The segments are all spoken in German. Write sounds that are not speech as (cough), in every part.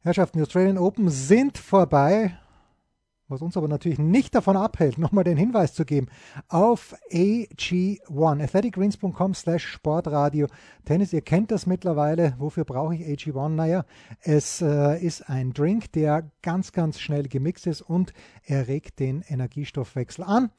Herrschaften, die Australian Open sind vorbei. Was uns aber natürlich nicht davon abhält, (laughs) nochmal den Hinweis zu geben, auf AG1, athleticgreens.com slash Sportradio. Tennis, ihr kennt das mittlerweile. Wofür brauche ich AG1? Naja, es äh, ist ein Drink, der ganz, ganz schnell gemixt ist und er regt den Energiestoffwechsel an.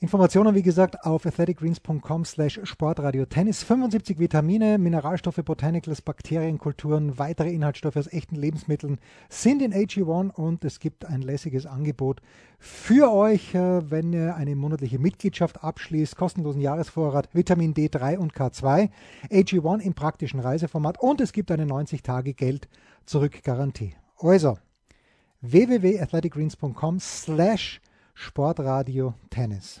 Informationen, wie gesagt, auf athleticgreens.com slash Sportradio Tennis. 75 Vitamine, Mineralstoffe, Botanicals, Bakterienkulturen, weitere Inhaltsstoffe aus echten Lebensmitteln sind in AG1 und es gibt ein lässiges Angebot für euch, äh, wenn ihr eine monatliche Mitgliedschaft abschließt, kostenlosen Jahresvorrat, Vitamin D3 und K2, AG1 im praktischen Reiseformat und es gibt eine 90 Tage Geld zurück Garantie. Also www.athleticgreens.com slash Sportradio Tennis.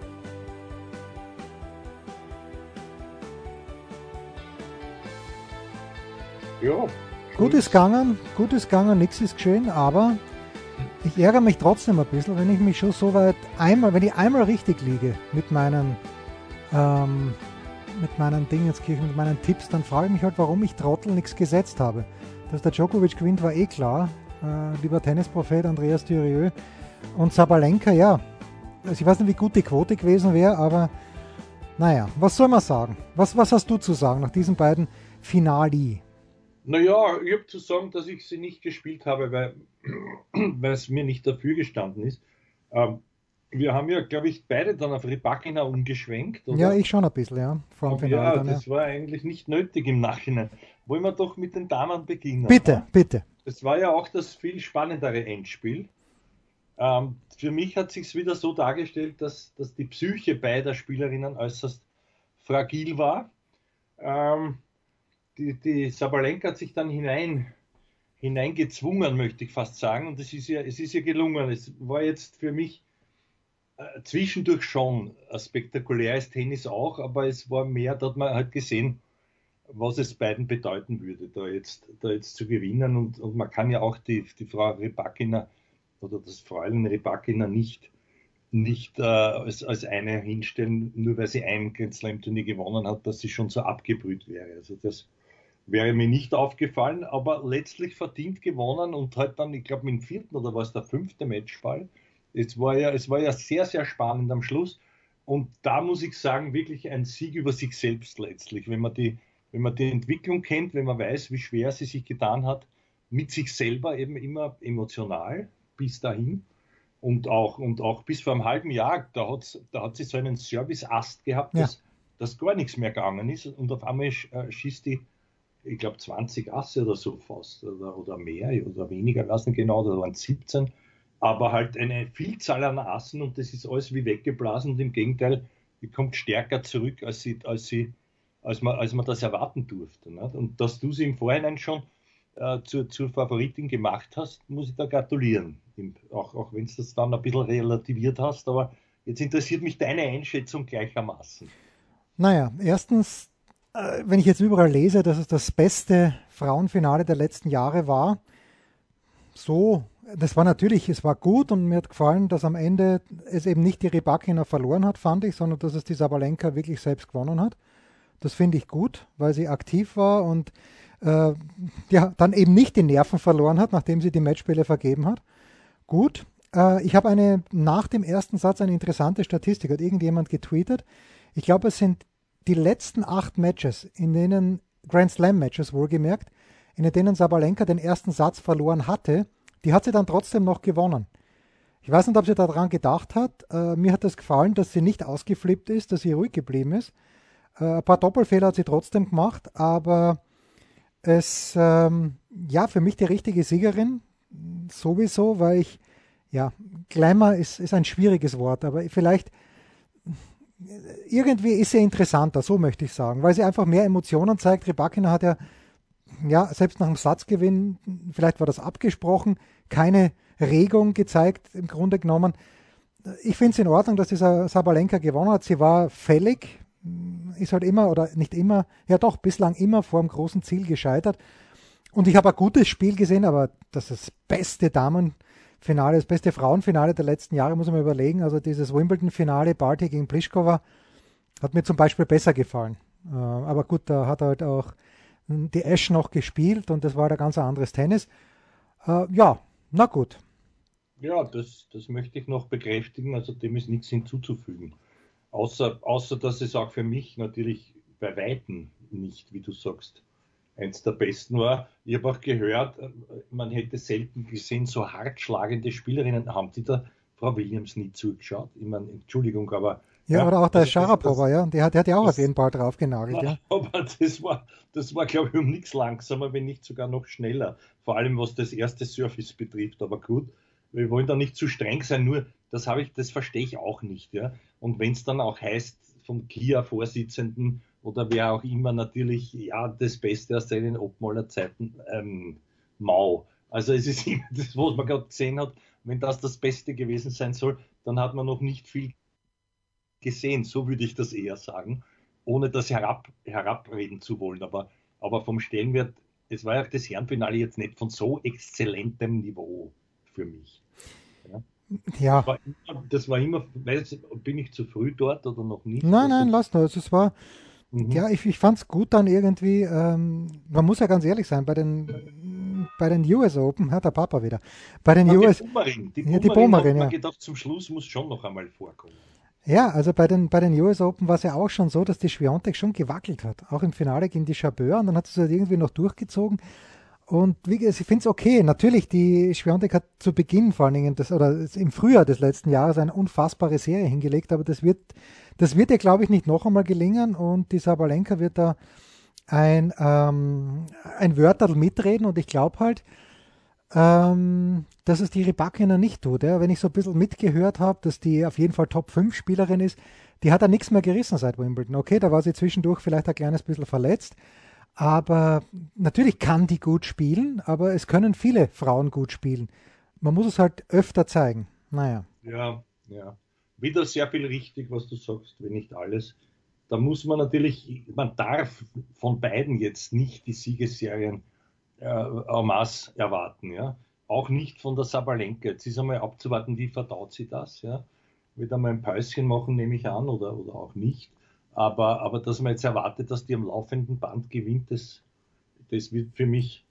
Ja. Gut ist gegangen, gut ist gegangen, nichts ist geschehen, aber ich ärgere mich trotzdem ein bisschen, wenn ich mich schon so weit einmal, wenn ich einmal richtig liege mit meinen, ähm, mit meinen Dingenskirchen, mit meinen Tipps, dann frage ich mich halt, warum ich Trottel nichts gesetzt habe. Dass der Djokovic gewinnt, war eh klar. Äh, lieber Tennisprophet Andreas Dürieu und Sabalenka, ja. Also ich weiß nicht, wie gut die Quote gewesen wäre, aber naja, was soll man sagen? Was, was hast du zu sagen nach diesen beiden Finali? Naja, ich habe zu sagen, dass ich sie nicht gespielt habe, weil, (clears throat) weil es mir nicht dafür gestanden ist. Ähm, wir haben ja, glaube ich, beide dann auf Rybakina umgeschwenkt. Oder? Ja, ich schon ein bisschen, ja. Vor dem ja, dann, das ja. war eigentlich nicht nötig im Nachhinein. Wollen wir doch mit den Damen beginnen? Bitte, oder? bitte. Das war ja auch das viel spannendere Endspiel. Ähm, für mich hat sich wieder so dargestellt, dass, dass die Psyche beider Spielerinnen äußerst fragil war. Ähm, die, die Sabalenka hat sich dann hinein, hineingezwungen, möchte ich fast sagen. Und es ist ja, es ist ja gelungen. Es war jetzt für mich äh, zwischendurch schon ein spektakuläres Tennis auch, aber es war mehr, da hat man halt gesehen, was es beiden bedeuten würde, da jetzt, da jetzt zu gewinnen. Und, und man kann ja auch die, die Frau Rybakina oder das Fräulein Rybakina nicht, nicht äh, als, als eine hinstellen, nur weil sie ein Grand Slam Turnier gewonnen hat, dass sie schon so abgebrüht wäre. Also das, wäre mir nicht aufgefallen, aber letztlich verdient gewonnen und halt dann, ich glaube, mit dem vierten oder was der fünfte Matchball. Es war ja, es war ja sehr, sehr spannend am Schluss. Und da muss ich sagen, wirklich ein Sieg über sich selbst letztlich. Wenn man die, wenn man die Entwicklung kennt, wenn man weiß, wie schwer sie sich getan hat, mit sich selber eben immer emotional bis dahin. Und auch, und auch bis vor einem halben Jahr, da, da hat sie so einen Service-Ast gehabt, ja. dass, dass gar nichts mehr gegangen ist. Und auf einmal äh, schießt die ich glaube, 20 Asse oder so fast oder, oder mehr oder weniger, nicht genau, da waren 17, aber halt eine Vielzahl an Assen und das ist alles wie weggeblasen und im Gegenteil, die kommt stärker zurück, als sie, als sie, als man, als man das erwarten durfte. Nicht? Und dass du sie im Vorhinein schon äh, zur, zur Favoritin gemacht hast, muss ich da gratulieren. Auch, auch wenn du das dann ein bisschen relativiert hast, aber jetzt interessiert mich deine Einschätzung gleichermaßen. Naja, erstens wenn ich jetzt überall lese, dass es das beste Frauenfinale der letzten Jahre war, so, das war natürlich, es war gut und mir hat gefallen, dass am Ende es eben nicht die Rybakina verloren hat, fand ich, sondern dass es die Sabalenka wirklich selbst gewonnen hat. Das finde ich gut, weil sie aktiv war und äh, ja, dann eben nicht die Nerven verloren hat, nachdem sie die Matchspiele vergeben hat. Gut. Äh, ich habe eine nach dem ersten Satz eine interessante Statistik, hat irgendjemand getweetet. Ich glaube, es sind die letzten acht Matches, in denen Grand Slam Matches wohlgemerkt, in denen Sabalenka den ersten Satz verloren hatte, die hat sie dann trotzdem noch gewonnen. Ich weiß nicht, ob sie daran gedacht hat. Äh, mir hat es das gefallen, dass sie nicht ausgeflippt ist, dass sie ruhig geblieben ist. Äh, ein paar Doppelfehler hat sie trotzdem gemacht, aber es, ähm, ja, für mich die richtige Siegerin sowieso, weil ich, ja, Glamour ist, ist ein schwieriges Wort, aber vielleicht irgendwie ist sie interessanter, so möchte ich sagen, weil sie einfach mehr Emotionen zeigt. Rybakina hat ja, ja, selbst nach dem Satzgewinn, vielleicht war das abgesprochen, keine Regung gezeigt, im Grunde genommen. Ich finde es in Ordnung, dass dieser Sabalenka gewonnen hat. Sie war fällig, ist halt immer oder nicht immer, ja doch, bislang immer vor dem großen Ziel gescheitert. Und ich habe ein gutes Spiel gesehen, aber das ist das beste Damenfinale, das beste Frauenfinale der letzten Jahre, muss man überlegen. Also dieses Wimbledon-Finale, Barty gegen Pliskova, hat mir zum Beispiel besser gefallen. Äh, aber gut, da hat halt auch die Ash noch gespielt und das war ein ganz anderes Tennis. Äh, ja, na gut. Ja, das, das möchte ich noch bekräftigen. Also dem ist nichts hinzuzufügen. Außer, außer dass es auch für mich natürlich bei Weitem nicht, wie du sagst, eins der besten war. Ich habe auch gehört, man hätte selten gesehen, so hart schlagende Spielerinnen. Haben die da Frau Williams nie zugeschaut? Ich meine, Entschuldigung, aber ja, ja, oder auch der also Sharapova, ja, der hat, der hat ja auch auf jeden Ball drauf genagelt. Ja. (laughs) Aber das war, das war, glaube ich, um nichts langsamer, wenn nicht sogar noch schneller. Vor allem, was das erste Surface betrifft. Aber gut, wir wollen da nicht zu streng sein, nur das habe ich, das verstehe ich auch nicht, ja. Und wenn es dann auch heißt, vom Kia-Vorsitzenden oder wer auch immer natürlich, ja, das Beste aus seinen Obmaler Zeiten, ähm, mau. Also es ist (laughs) immer das, was man gerade gesehen hat, wenn das das Beste gewesen sein soll, dann hat man noch nicht viel gesehen, so würde ich das eher sagen, ohne das herab, herabreden zu wollen. Aber, aber vom Stellenwert, es war ja das Herrenfinale jetzt nicht von so exzellentem Niveau für mich. Ja. ja. Das, war immer, weiß, bin ich zu früh dort oder noch nicht? Nein, nein, also, lass nur. Also es war, mhm. ja, ich, ich fand es gut dann irgendwie, ähm, man muss ja ganz ehrlich sein, bei den, bei den US Open, hat der Papa wieder, bei den ja, US... Die Bomarin, die Bomarin, ja, die Bomarin ja. gedacht, zum Schluss muss schon noch einmal vorkommen. Ja, also bei den, bei den US Open war es ja auch schon so, dass die Schwiontek schon gewackelt hat. Auch im Finale gegen die Chabeur und dann hat sie es halt irgendwie noch durchgezogen. Und wie gesagt, ich finde es okay. Natürlich, die Schwiontek hat zu Beginn vor allen Dingen das, oder im Frühjahr des letzten Jahres eine unfassbare Serie hingelegt, aber das wird, das wird ihr, glaube ich, nicht noch einmal gelingen und die Sabalenka wird da ein, ähm, ein Wörterl mitreden und ich glaube halt, ähm, dass es die Rybakina nicht tut. Ja. Wenn ich so ein bisschen mitgehört habe, dass die auf jeden Fall Top-5-Spielerin ist, die hat da nichts mehr gerissen seit Wimbledon. Okay, da war sie zwischendurch vielleicht ein kleines bisschen verletzt, aber natürlich kann die gut spielen, aber es können viele Frauen gut spielen. Man muss es halt öfter zeigen. Naja. Ja, ja. Wieder sehr viel richtig, was du sagst, wenn nicht alles. Da muss man natürlich, man darf von beiden jetzt nicht die Siegesserien äh, en masse erwarten. Ja? Auch nicht von der Sabalenka. Jetzt ist einmal abzuwarten, wie verdaut sie das. Ja? Wird einmal ein Päuschen machen, nehme ich an, oder, oder auch nicht. Aber, aber dass man jetzt erwartet, dass die am laufenden Band gewinnt, das, das wird für mich,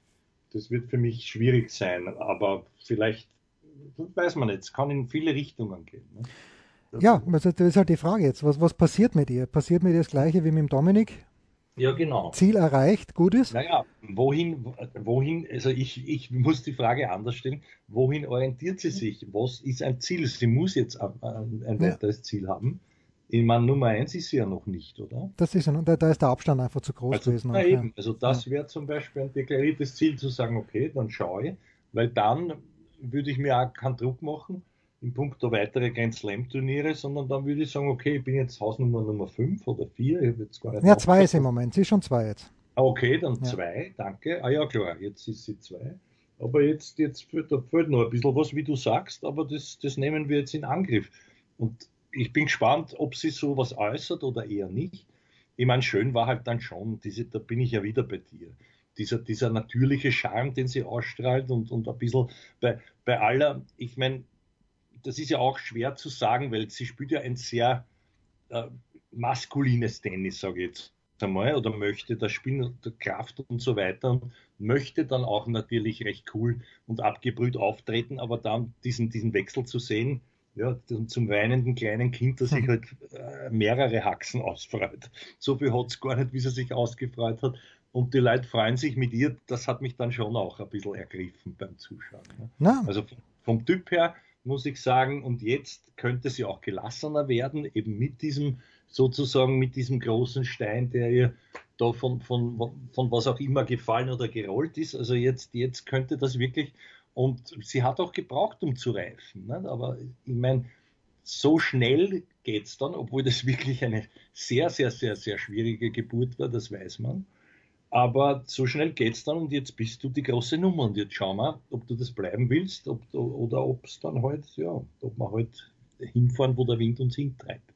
das wird für mich schwierig sein. Aber vielleicht, weiß man nicht, es kann in viele Richtungen gehen. Ne? Ja, also das ist halt die Frage jetzt. Was, was passiert mit ihr? Passiert mit ihr das Gleiche wie mit dem Dominik? Ja, genau. Ziel erreicht, gut ist? Naja, wohin, wohin, also ich, ich muss die Frage anders stellen, wohin orientiert sie sich? Was ist ein Ziel? Sie muss jetzt ein, ein weiteres ja. Ziel haben. Ich meine, Nummer eins ist sie ja noch nicht, oder? Das ist ja, da, da ist der Abstand einfach zu groß also, gewesen. Auch, eben. Ja. Also das wäre zum Beispiel ein deklariertes Ziel zu sagen, okay, dann schaue ich, weil dann würde ich mir auch keinen Druck machen, in puncto weitere Grand Slam Turniere, sondern dann würde ich sagen, okay, ich bin jetzt Hausnummer Nummer 5 oder 4. jetzt gar nicht ja, zwei ist im Moment, sie ist schon zwei jetzt. Ah, okay, dann ja. zwei, danke. Ah ja, klar, jetzt ist sie zwei. Aber jetzt, jetzt fehlt, da fehlt noch ein bisschen was, wie du sagst, aber das, das nehmen wir jetzt in Angriff. Und ich bin gespannt, ob sie sowas äußert oder eher nicht. Ich meine, schön war halt dann schon, diese, da bin ich ja wieder bei dir. Dieser, dieser natürliche Charme, den sie ausstrahlt und, und ein bisschen bei, bei aller, ich meine, das ist ja auch schwer zu sagen, weil sie spielt ja ein sehr äh, maskulines Tennis, sage ich jetzt einmal, oder möchte das Spielen Kraft und so weiter und möchte dann auch natürlich recht cool und abgebrüht auftreten, aber dann diesen, diesen Wechsel zu sehen, ja, zum weinenden kleinen Kind, das sich halt äh, mehrere Haxen ausfreut. So viel hat es gar nicht, wie sie sich ausgefreut hat. Und die Leute freuen sich mit ihr, das hat mich dann schon auch ein bisschen ergriffen beim Zuschauen. Ne? Also vom Typ her muss ich sagen. Und jetzt könnte sie auch gelassener werden, eben mit diesem, sozusagen mit diesem großen Stein, der ihr da von, von, von was auch immer gefallen oder gerollt ist. Also jetzt, jetzt könnte das wirklich, und sie hat auch gebraucht, um zu reifen. Ne? Aber ich meine, so schnell geht es dann, obwohl das (laughs) wirklich eine sehr, sehr, sehr, sehr schwierige Geburt war, das weiß man. Aber so schnell geht es dann und jetzt bist du die große Nummer und jetzt schauen wir, ob du das bleiben willst ob, oder ob es dann halt, ja, ob wir halt hinfahren, wo der Wind uns hintreibt.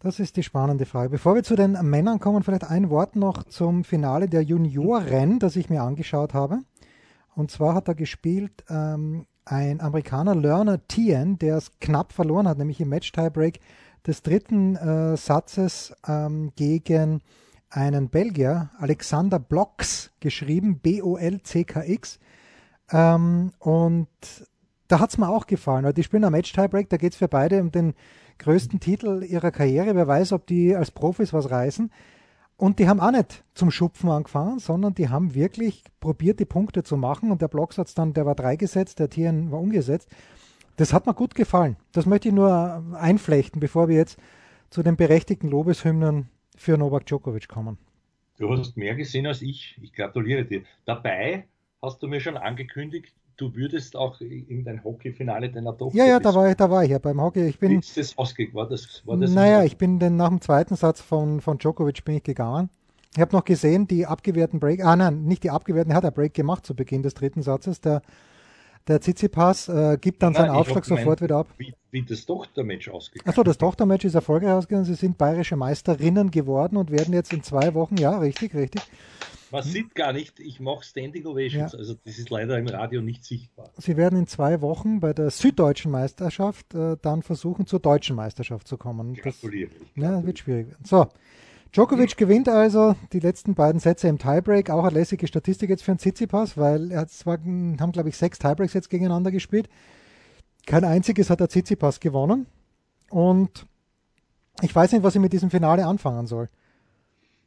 Das ist die spannende Frage. Bevor wir zu den Männern kommen, vielleicht ein Wort noch zum Finale der Junioren, das ich mir angeschaut habe. Und zwar hat er gespielt ähm, ein Amerikaner, Lerner Tien, der es knapp verloren hat, nämlich im Match-Tiebreak des dritten äh, Satzes ähm, gegen einen Belgier, Alexander Blocks, geschrieben, B-O-L-C-K-X. Ähm, und da hat es mir auch gefallen, weil die spielen ein Match-Tiebreak, da geht es für beide um den größten Titel ihrer Karriere. Wer weiß, ob die als Profis was reißen. Und die haben auch nicht zum Schupfen angefangen, sondern die haben wirklich probiert, die Punkte zu machen. Und der Blocksatz dann, der war drei gesetzt, der Tieren war umgesetzt. Das hat mir gut gefallen. Das möchte ich nur einflechten, bevor wir jetzt zu den berechtigten Lobeshymnen für Novak Djokovic kommen. Du hast mehr gesehen als ich. Ich gratuliere dir. Dabei hast du mir schon angekündigt, du würdest auch in dein Hockeyfinale deiner Tochter. Ja, ja, da war ich, da war ich ja beim Hockey. Ich bin. Ist das ausgegangen? War das, war das naja, ich bin dann nach dem zweiten Satz von, von Djokovic bin ich gegangen. Ich habe noch gesehen, die abgewehrten Break, ah nein, nicht die abgewehrten, er hat einen Break gemacht zu Beginn des dritten Satzes. Der, der Tsitsipas äh, gibt dann nein, seinen Aufschlag sofort wieder ab. Wie, wie das Tochtermatch ausgegangen Achso, das Tochtermatch ist erfolgreich ausgegangen. Sie sind bayerische Meisterinnen geworden und werden jetzt in zwei Wochen, ja, richtig, richtig, man hm? sieht gar nicht, ich mache Standing Ovations, ja. also das ist leider im Radio nicht sichtbar. Sie werden in zwei Wochen bei der süddeutschen Meisterschaft äh, dann versuchen, zur deutschen Meisterschaft zu kommen. Gratuliere. Das, ja, das wird schwierig werden. So, Djokovic gewinnt also die letzten beiden Sätze im Tiebreak. Auch eine lässige Statistik jetzt für einen Tsitsipas, weil er zwar, haben, glaube ich, sechs Tiebreaks jetzt gegeneinander gespielt. Kein einziges hat der Tsitsipas gewonnen. Und ich weiß nicht, was ich mit diesem Finale anfangen soll.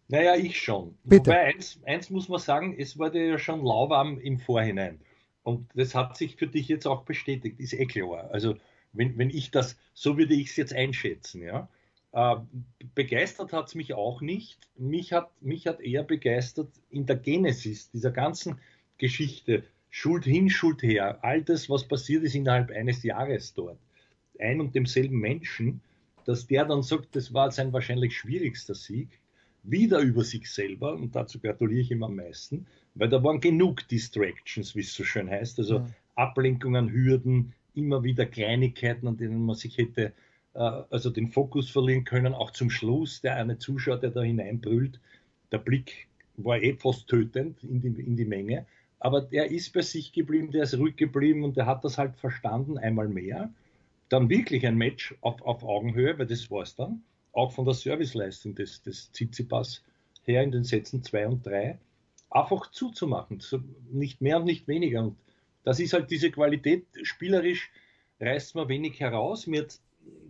Naja, ich schon. Bitte. Wobei eins, eins muss man sagen, es wurde ja schon lauwarm im Vorhinein. Und das hat sich für dich jetzt auch bestätigt, ist eh klar. Also wenn, wenn ich das, so würde ich es jetzt einschätzen, ja. Äh, begeistert hat es mich auch nicht. Mich hat, mich hat eher begeistert in der Genesis dieser ganzen Geschichte. Schuld hin, Schuld her. All das, was passiert ist innerhalb eines Jahres dort. Ein und demselben Menschen, dass der dann sagt, das war sein wahrscheinlich schwierigster Sieg wieder über sich selber und dazu gratuliere ich ihm am meisten, weil da waren genug Distractions, wie es so schön heißt, also ja. Ablenkungen, Hürden, immer wieder Kleinigkeiten, an denen man sich hätte also den Fokus verlieren können, auch zum Schluss, der eine Zuschauer, der da hineinbrüllt, der Blick war eh fast tötend in die, in die Menge, aber der ist bei sich geblieben, der ist ruhig geblieben und der hat das halt verstanden, einmal mehr. Dann wirklich ein Match auf, auf Augenhöhe, weil das war es dann auch von der Serviceleistung des, des Tsitsipas her in den Sätzen 2 und 3 einfach zuzumachen. Nicht mehr und nicht weniger. Und das ist halt diese Qualität. Spielerisch reißt man wenig heraus. Mir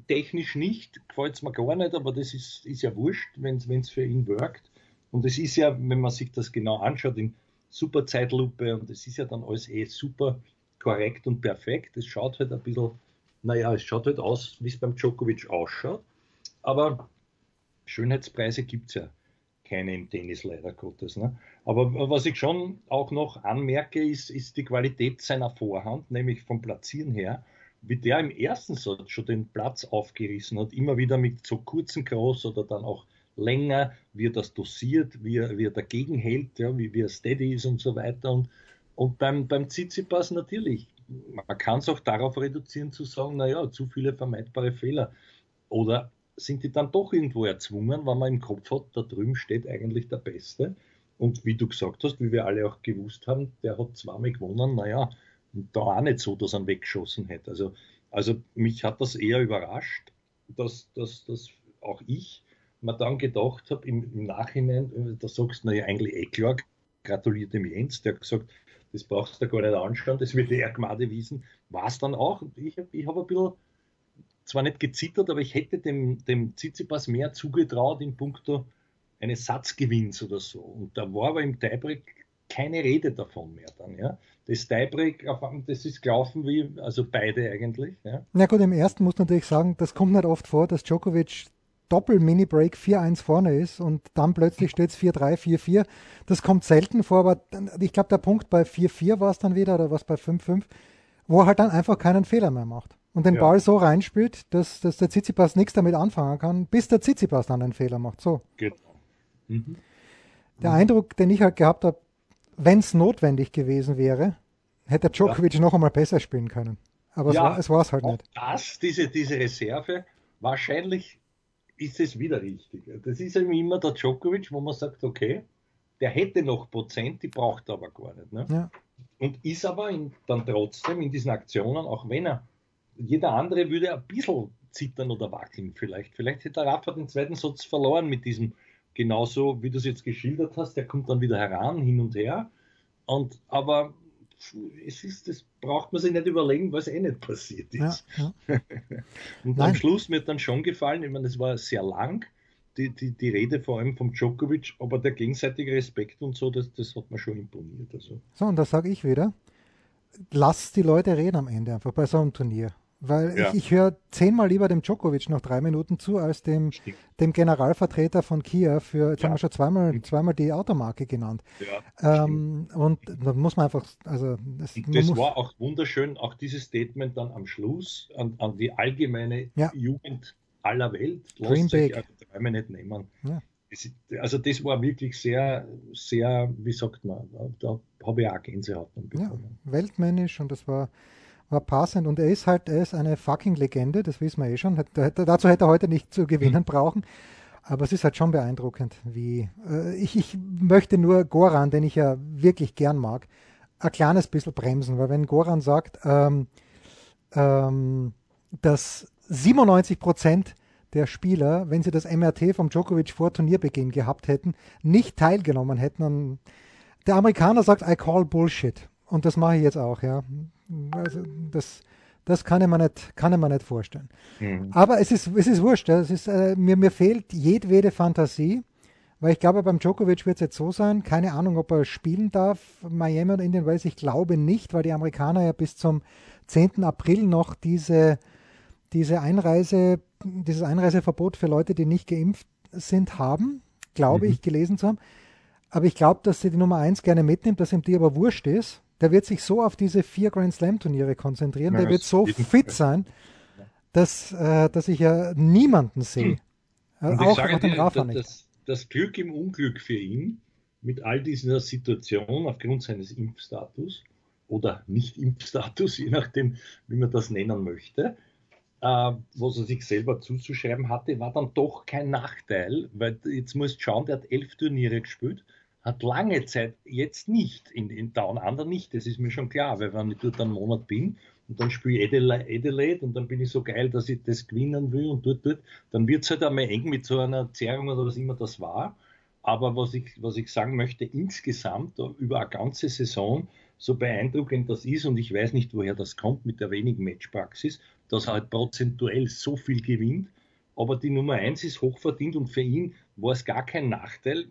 technisch nicht, gefällt es mir gar nicht, aber das ist, ist ja wurscht, wenn es für ihn wirkt. Und es ist ja, wenn man sich das genau anschaut, in super Zeitlupe und es ist ja dann alles eh super korrekt und perfekt. Es schaut halt ein bisschen, naja, es schaut halt aus, wie es beim Djokovic ausschaut. Aber Schönheitspreise gibt es ja keine im Tennis leider Gottes. Ne? Aber was ich schon auch noch anmerke, ist, ist die Qualität seiner Vorhand, nämlich vom Platzieren her, wie der im ersten Satz schon den Platz aufgerissen hat, immer wieder mit so kurzen Cross oder dann auch länger, wie er das dosiert, wie er, wie er dagegen hält, ja, wie, wie er steady ist und so weiter. Und, und beim, beim Tsitsipas natürlich, man kann es auch darauf reduzieren zu sagen, naja, zu viele vermeidbare Fehler. Oder sind die dann doch irgendwo erzwungen, weil man im Kopf hat, da drüben steht eigentlich der Beste. Und wie du gesagt hast, wie wir alle auch gewusst haben, der hat zweimal gewonnen, naja, da auch nicht so, dass er ihn weggeschossen hätte. Also, also mich hat das eher überrascht, dass, dass, dass auch ich mir dann gedacht habe, im, im Nachhinein, da sagst du, naja, eigentlich eh gratuliert dem Jens, der hat gesagt, das brauchst du gar nicht anschauen, das wird er Gmade wiesen. War es dann auch. Ich, ich habe ein bisschen zwar nicht gezittert, aber ich hätte dem, dem Tsitsipas mehr zugetraut in puncto eines Satzgewinns oder so. Und da war aber im Tiebreak keine Rede davon mehr dann, ja. Das Tiebreak, das ist gelaufen wie, also beide eigentlich, ja. Na gut, im ersten muss man natürlich sagen, das kommt nicht oft vor, dass Djokovic Doppel-Mini-Break 4-1 vorne ist und dann plötzlich steht es 4-3, 4-4. Das kommt selten vor, aber ich glaube, der Punkt bei 4-4 war es dann wieder oder was bei 5-5, wo er halt dann einfach keinen Fehler mehr macht und den ja. Ball so reinspielt, dass, dass der Tsitsipas nichts damit anfangen kann, bis der Tsitsipas dann einen Fehler macht. So. Genau. Mhm. Der. Eindruck, den ich halt gehabt habe, wenn es notwendig gewesen wäre, hätte Djokovic ja. noch einmal besser spielen können. Aber ja, es war es halt nicht. Das, diese, diese Reserve, wahrscheinlich ist es wieder richtig. Das ist eben immer der Djokovic, wo man sagt, okay, der hätte noch Prozent, die braucht er aber gar nicht. Ne? Ja. Und ist aber in, dann trotzdem in diesen Aktionen, auch wenn er, jeder andere würde ein bisschen zittern oder wackeln vielleicht. Vielleicht hätte der Rafa den zweiten Satz verloren mit diesem, genauso wie du es jetzt geschildert hast, der kommt dann wieder heran, hin und her. Und, aber es ist, das braucht man sich nicht überlegen, was eh nicht passiert ist. Ja, ja. (laughs) und Nein. am Schluss mir dann schon gefallen, ich meine, es war sehr lang, die, die, die Rede vor allem vom Djokovic, aber der gegenseitige Respekt und so, das, das hat mir schon imponiert. Also. So, und da sage ich wieder, lass die Leute reden am Ende einfach bei so einem Turnier. Weil ja. ich, ich höre zehnmal lieber dem Djokovic noch drei Minuten zu, als dem, dem Generalvertreter von Kia für, jetzt ja. haben wir schon zweimal, zweimal die Automarke genannt. Ja, ähm, und da muss man einfach, also das, das war auch wunderschön, auch dieses Statement dann am Schluss an, an die allgemeine Jugend aller Welt. Dream big. Also Träume nicht nehmen. Ja. also das war wirklich sehr, sehr, wie sagt man, da habe ich auch Gänsehaut bekommen. Ja, weltmännisch und das war, war passend und er ist halt, er ist eine fucking Legende, das wissen wir eh schon. Dazu hätte er heute nicht zu gewinnen mhm. brauchen. Aber es ist halt schon beeindruckend, wie äh, ich, ich möchte nur Goran, den ich ja wirklich gern mag, ein kleines bisschen bremsen, weil wenn Goran sagt, ähm, ähm, dass 97 Prozent der Spieler, wenn sie das MRT vom Djokovic vor Turnierbeginn gehabt hätten, nicht teilgenommen hätten. Und der Amerikaner sagt, I call Bullshit. Und das mache ich jetzt auch, ja. Also das, das kann ich mir nicht, kann ich mir nicht vorstellen. Mhm. Aber es ist, es ist wurscht. Es ist, äh, mir, mir fehlt jedwede Fantasie, weil ich glaube, beim Djokovic wird es jetzt so sein, keine Ahnung, ob er spielen darf, Miami oder Indian Wells, ich glaube nicht, weil die Amerikaner ja bis zum 10. April noch diese, diese Einreise dieses Einreiseverbot für Leute, die nicht geimpft sind, haben, glaube mhm. ich, gelesen zu haben. Aber ich glaube, dass sie die Nummer 1 gerne mitnimmt, dass ihm die aber wurscht ist. Der wird sich so auf diese vier Grand Slam Turniere konzentrieren. Ja, der wird so fit sein, dass, äh, dass ich ja niemanden sehe. Und auch, auch den Rafa nicht. Das, das Glück im Unglück für ihn mit all dieser Situation aufgrund seines Impfstatus oder Nicht-Impfstatus, (laughs) je nachdem, wie man das nennen möchte, äh, was er sich selber zuzuschreiben hatte, war dann doch kein Nachteil, weil jetzt musst du schauen, der hat elf Turniere gespielt, hat lange Zeit jetzt nicht, in, in Down Under nicht, das ist mir schon klar, weil wenn ich dort einen Monat bin und dann spiele ich Adelaide und dann bin ich so geil, dass ich das gewinnen will und dort, dort, dann wird es halt einmal eng mit so einer Zerrung oder was immer das war. Aber was ich, was ich sagen möchte, insgesamt über eine ganze Saison, so beeindruckend das ist, und ich weiß nicht, woher das kommt mit der wenigen Matchpraxis, dass er halt prozentuell so viel gewinnt. Aber die Nummer 1 ist hochverdient und für ihn war es gar kein Nachteil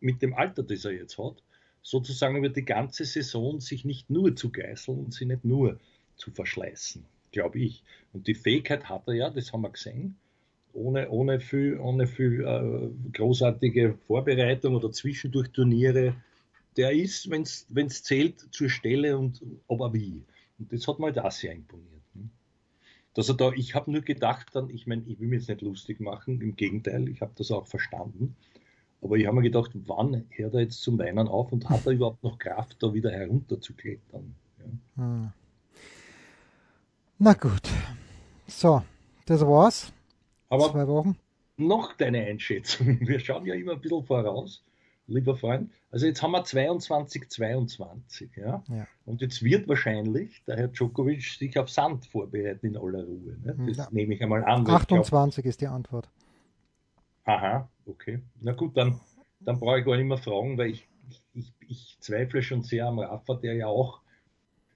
mit dem Alter, das er jetzt hat, sozusagen über die ganze Saison sich nicht nur zu geißeln und sie nicht nur zu verschleißen, glaube ich. Und die Fähigkeit hat er ja, das haben wir gesehen, ohne, ohne viel, ohne viel äh, großartige Vorbereitung oder zwischendurch Turniere. Der ist, wenn es zählt, zur Stelle und aber wie. Und das hat mal das sehr imponiert dass er da, ich habe nur gedacht dann, ich meine, ich will mir jetzt nicht lustig machen, im Gegenteil, ich habe das auch verstanden. Aber ich habe mir gedacht, wann hört er jetzt zum Weinen auf und hat er (laughs) überhaupt noch Kraft, da wieder herunter zu klettern? Ja. Hm. Na gut. So, das war's. Aber Zwei Wochen. Noch deine Einschätzung. Wir schauen ja immer ein bisschen voraus lieber Freund. Also jetzt haben wir 22, 22, ja? ja. Und jetzt wird wahrscheinlich der Herr Djokovic sich auf Sand vorbereiten in aller Ruhe. Ne? Das ja. nehme ich einmal an. 28 glaub... ist die Antwort. Aha, okay. Na gut, dann, dann brauche ich gar nicht mehr fragen, weil ich, ich, ich zweifle schon sehr am Rafa, der ja auch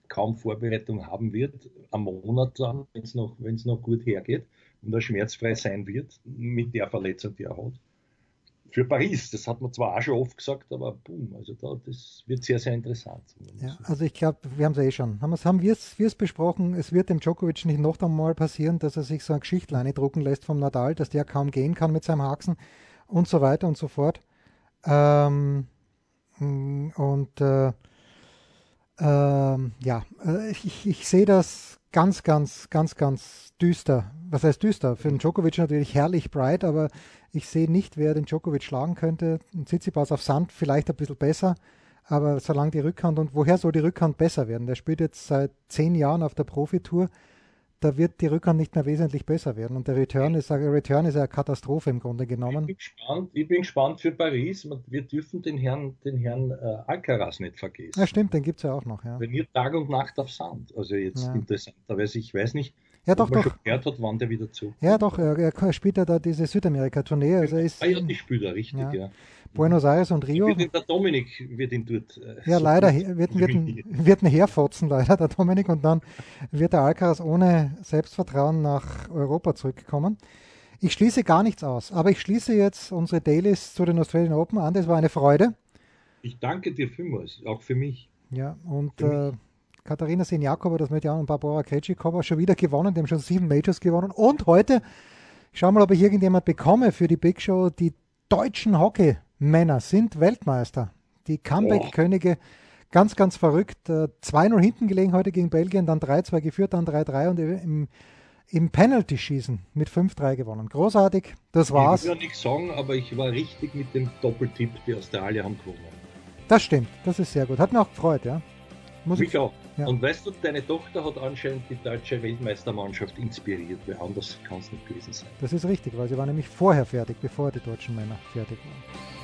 kaum Vorbereitung haben wird, am Monat dann, wenn es noch, noch gut hergeht und er schmerzfrei sein wird mit der Verletzung, die er hat für Paris. Das hat man zwar auch schon oft gesagt, aber boom, also da, das wird sehr, sehr interessant. Ja, also ich glaube, wir haben es eh schon. Haben, haben wir es besprochen, es wird dem Djokovic nicht noch einmal passieren, dass er sich so eine Geschichtleine drucken lässt vom Nadal, dass der kaum gehen kann mit seinem Haxen und so weiter und so fort. Ähm, und äh, äh, ja, äh, ich, ich sehe das ganz, ganz, ganz, ganz düster, was heißt düster? Für den Djokovic natürlich herrlich bright, aber ich sehe nicht, wer den Djokovic schlagen könnte. Ein Tsitsipas auf Sand vielleicht ein bisschen besser, aber solange die Rückhand und woher soll die Rückhand besser werden? Der spielt jetzt seit zehn Jahren auf der Profitour. Da wird die Rückhand nicht mehr wesentlich besser werden. Und der Return ist, der Return ist eine Katastrophe im Grunde genommen. Ich bin gespannt, ich bin gespannt für Paris. Wir dürfen den Herrn, den Herrn äh, Alcaraz nicht vergessen. Ja, stimmt, den gibt es ja auch noch. Ja. Trainiert Tag und Nacht auf Sand. Also jetzt ja. interessanterweise, ich weiß nicht, ja, doch, doch. gehört hat, wann der wieder zu. Ja, doch, er, er spielt ja da diese Südamerika-Tournee. Also ist, ah, ja, die spielt er, richtig, ja. ja. Buenos Aires und Rio. Wird der Dominik wird ihn dort. Äh, ja, so leider (laughs) wird, wird, ein, wird ein herfotzen, leider, der Dominik. Und dann wird der Alcaraz ohne Selbstvertrauen nach Europa zurückkommen. Ich schließe gar nichts aus, aber ich schließe jetzt unsere Dailies zu den Australian Open an. Das war eine Freude. Ich danke dir vielmals, auch für mich. Ja, und äh, Katharina Sinjakova, das mit Jan und Barbara Krejcikova schon wieder gewonnen. Die haben schon sieben Majors gewonnen. Und heute, ich schau mal, ob ich irgendjemand bekomme für die Big Show. Die deutschen Hockeymänner sind Weltmeister. Die Comeback-Könige. Ganz, ganz verrückt. 2-0 äh, hinten gelegen heute gegen Belgien, dann 3-2 geführt, dann 3-3 und im, im Penalty-Schießen mit 5-3 gewonnen. Großartig, das war's. Ich will ja nichts sagen, aber ich war richtig mit dem Doppeltipp, die Australier haben gewonnen. Das stimmt, das ist sehr gut. Hat mir auch gefreut, ja. Muss Mich auch. Ja. Und weißt du, deine Tochter hat anscheinend die deutsche Weltmeistermannschaft inspiriert, weil anders kann es nicht gewesen sein. Das ist richtig, weil sie war nämlich vorher fertig, bevor die deutschen Männer fertig waren.